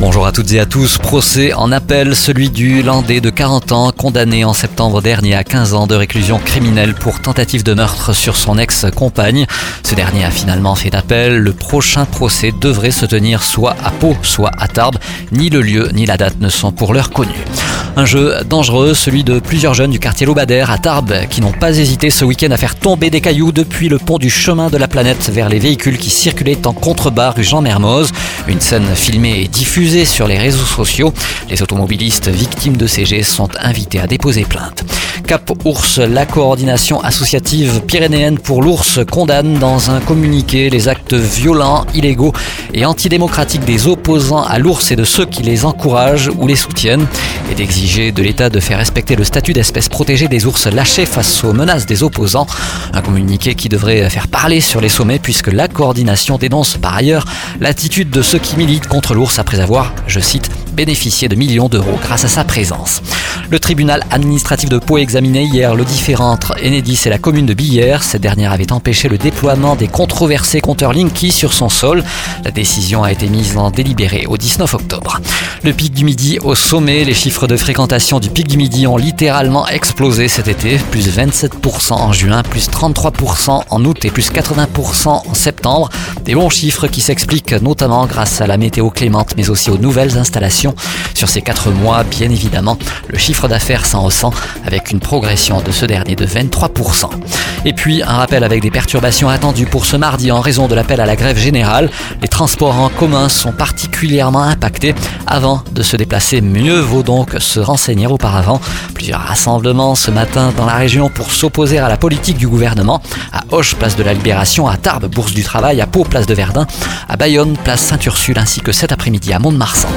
Bonjour à toutes et à tous. Procès en appel, celui du Landais de 40 ans, condamné en septembre dernier à 15 ans de réclusion criminelle pour tentative de meurtre sur son ex-compagne. Ce dernier a finalement fait appel. Le prochain procès devrait se tenir soit à Pau, soit à Tarbes. Ni le lieu ni la date ne sont pour l'heure connus. Un jeu dangereux, celui de plusieurs jeunes du quartier Lobadère à Tarbes qui n'ont pas hésité ce week-end à faire tomber des cailloux depuis le pont du chemin de la planète vers les véhicules qui circulaient en contrebas rue Jean Mermoz. Une scène filmée et diffusée sur les réseaux sociaux. Les automobilistes victimes de ces sont invités à déposer plainte. Cap Ours, la coordination associative pyrénéenne pour l'ours condamne dans un communiqué les actes violents, illégaux et antidémocratiques des opposants à l'ours et de ceux qui les encouragent ou les soutiennent et d'exiger de l'État de faire respecter le statut d'espèce protégée des ours lâchés face aux menaces des opposants. Un communiqué qui devrait faire parler sur les sommets puisque la coordination dénonce par ailleurs l'attitude de ceux qui militent contre l'ours après avoir, je cite, bénéficié de millions d'euros grâce à sa présence. Le tribunal administratif de Pau examiné hier le différent entre Enedis et la commune de Billère. Cette dernière avait empêché le déploiement des controversés compteurs Linky sur son sol. La décision a été mise en délibéré au 19 octobre. Le pic du midi au sommet, les chiffres de fréquentation du pic du midi ont littéralement explosé cet été, plus 27% en juin, plus 33% en août et plus 80% en septembre. Des bons chiffres qui s'expliquent notamment grâce à la météo clémente mais aussi aux nouvelles installations. Sur ces quatre mois, bien évidemment, le chiffre d'affaires s'en ressent avec une progression de ce dernier de 23%. Et puis un rappel avec des perturbations attendues pour ce mardi en raison de l'appel à la grève générale. Les transports en commun sont particulièrement impactés. Avant de se déplacer, mieux vaut donc se renseigner auparavant. Plusieurs rassemblements ce matin dans la région pour s'opposer à la politique du gouvernement. À Hoche, place de la Libération, à Tarbes, Bourse du Travail, à Pau, place de Verdun, à Bayonne, place Saint-Ursule, ainsi que cet après-midi à Mont-de-Marsan.